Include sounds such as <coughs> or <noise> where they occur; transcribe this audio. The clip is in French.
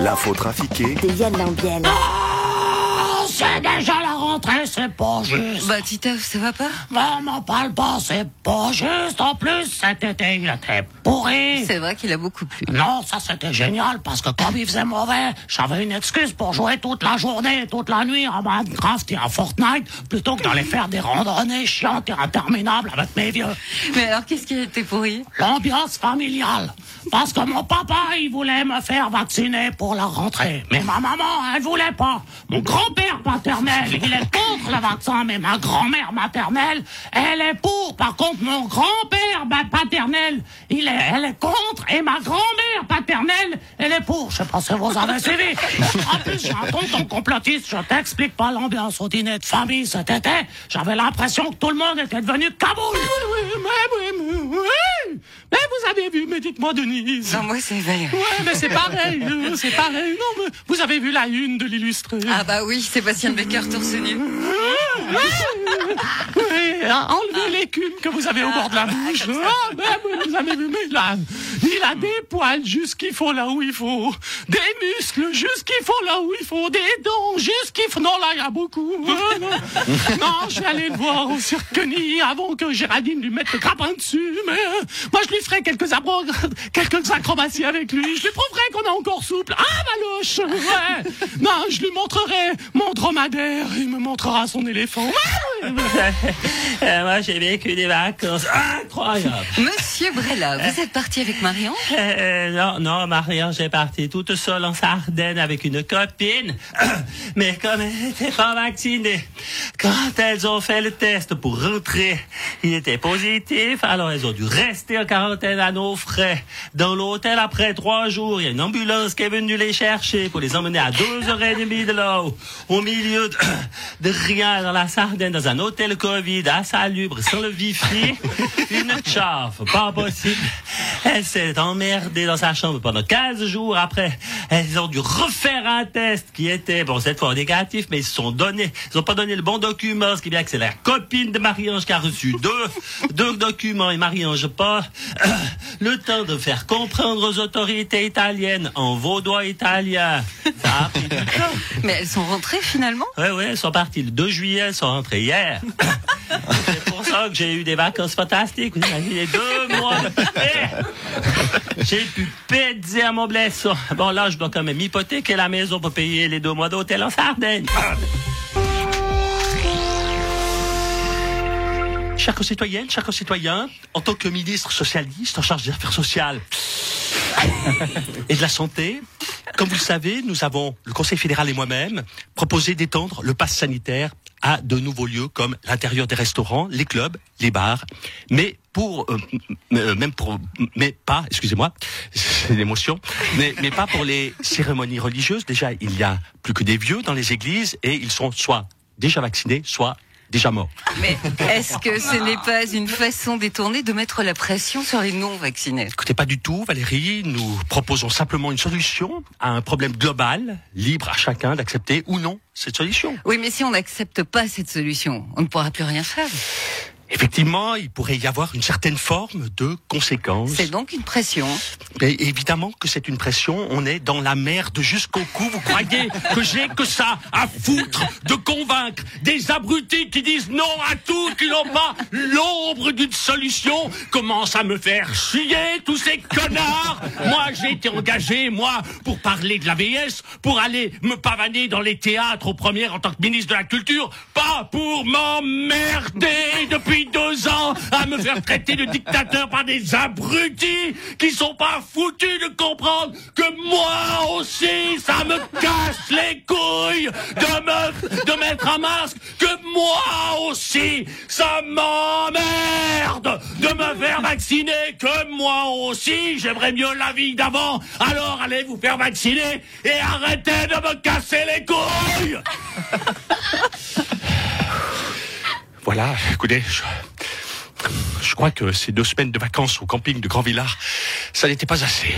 L'info trafiquée de Yann Lambiel. Oh, c'est déjà c'est pas juste. Bah, Titeuf, ça va pas? Bah, m'en parle pas, c'est pas juste. En plus, cet été, il était pourri. C'est vrai qu'il a beaucoup plu. Non, ça c'était génial parce que comme il faisait mauvais, j'avais une excuse pour jouer toute la journée, toute la nuit en Minecraft et en Fortnite plutôt que d'aller faire des randonnées chiantes et interminables avec mes vieux. Mais alors, qu'est-ce qui été pourri? L'ambiance familiale. Parce que mon papa, il voulait me faire vacciner pour la rentrée. Mais ma maman, elle voulait pas. Mon grand-père paternel, il est contre le vaccin, mais ma grand-mère maternelle, elle est pour. Par contre, mon grand-père paternel, il est, elle est contre. Et ma grand-mère paternelle, elle est pour. Je sais pas si vous avez suivi. <laughs> En plus, j'ai un tonton complotiste. Je t'explique pas l'ambiance au dîner de famille cet été. J'avais l'impression que tout le monde était devenu Kaboul. Oui, oui, mais, oui, mais, oui. mais vous avez vu, mais dites-moi, Denise. Non, moi, c'est Valérie. Ouais, mais c'est pareil, c'est pareil. Non, mais vous avez vu la une de l'illustré. Ah bah oui, Sébastien Becker torse nu. Enlevez l'écume que vous avez au bord de la bouche. Ah, ben, vous avez vu, mais il a, il a des poils jusqu'il faut là où il faut, des muscles jusqu'il faut là où il faut, des dents jusqu'il faut. Non, là, il y a beaucoup. Ah, non. non, je vais aller le voir au Cirqueny avant que Géraldine lui mette le grappin dessus. Mais euh, moi, je lui ferai quelques, quelques acrobaties avec lui. Je lui prouverai qu'on est encore souple. Ah, Valoche Ouais Non, je lui montrerai mon dromadaire. Il me montrera son éléphant. Ouais, ouais. <laughs> Euh, moi, j'ai vécu des vacances incroyables. Monsieur Brella, vous êtes parti avec Marion Euh, non, non, Marion, j'ai parti toute seule en Sardaigne avec une copine. <coughs> Mais comme elle n'était pas vaccinée, quand elles ont fait le test pour rentrer, il était positif, alors elles ont dû rester en quarantaine à nos frais. Dans l'hôtel, après trois jours, il y a une ambulance qui est venue les chercher pour les emmener à deux heures et demie de là, au- milieu de, <coughs> de rien dans la Sardaigne, dans un hôtel Covid, insalubre, sans le wifi, une chauffe, pas possible. Elle s'est emmerdée dans sa chambre pendant 15 jours après. Elles ont dû refaire un test qui était, bon, cette fois négatif, mais ils se sont donné, ils ont pas donné le bon document, ce qui est bien que c'est la copine de Marie-Ange qui a reçu deux, deux documents et Marie-Ange pas. Euh, le temps de faire comprendre aux autorités italiennes en vaudois italien. Ça a pris du temps. Mais elles sont rentrées finalement? Oui, oui, elles sont parties le 2 juillet, elles sont rentrées hier. C'est pour ça que j'ai eu des vacances fantastiques. Vous imaginez deux mois de. J'ai pu péter à mon blesson. Bon, là, je dois quand même hypothéquer la maison pour payer les deux mois d'hôtel en Sardaigne. Chers concitoyennes, chers concitoyens, en tant que ministre socialiste en charge des affaires sociales et de la santé, comme vous le savez, nous avons, le Conseil fédéral et moi-même, proposé d'étendre le pass sanitaire à de nouveaux lieux comme l'intérieur des restaurants, les clubs, les bars, mais pour, euh, euh, même pour, mais pas, excusez-moi, <laughs> c'est l'émotion, mais, mais pas pour les cérémonies religieuses. Déjà, il y a plus que des vieux dans les églises et ils sont soit déjà vaccinés, soit déjà morts. Mais est-ce que ce n'est pas une façon détournée de mettre la pression sur les non-vaccinés? Écoutez, pas du tout, Valérie. Nous proposons simplement une solution à un problème global, libre à chacun d'accepter ou non cette solution. Oui, mais si on n'accepte pas cette solution, on ne pourra plus rien faire. Effectivement, il pourrait y avoir une certaine forme de conséquence. C'est donc une pression. Mais évidemment que c'est une pression. On est dans la merde jusqu'au cou. Vous croyez que j'ai que ça à foutre de convaincre des abrutis qui disent non à tout, qui n'ont pas l'ombre d'une solution? Commence à me faire chier tous ces connards? Moi, j'ai été engagé, moi, pour parler de la VS, pour aller me pavaner dans les théâtres aux premières en tant que ministre de la Culture, pas pour m'emmerder deux ans à me faire traiter de dictateur par des abrutis qui sont pas foutus de comprendre que moi aussi, ça me casse les couilles de me, de mettre un masque, que moi aussi, ça m'emmerde de me faire vacciner, que moi aussi, j'aimerais mieux la vie d'avant. Alors allez vous faire vacciner et arrêtez de me casser les couilles <laughs> Voilà, écoutez, je, crois que ces deux semaines de vacances au camping de Grand Villard, ça n'était pas assez.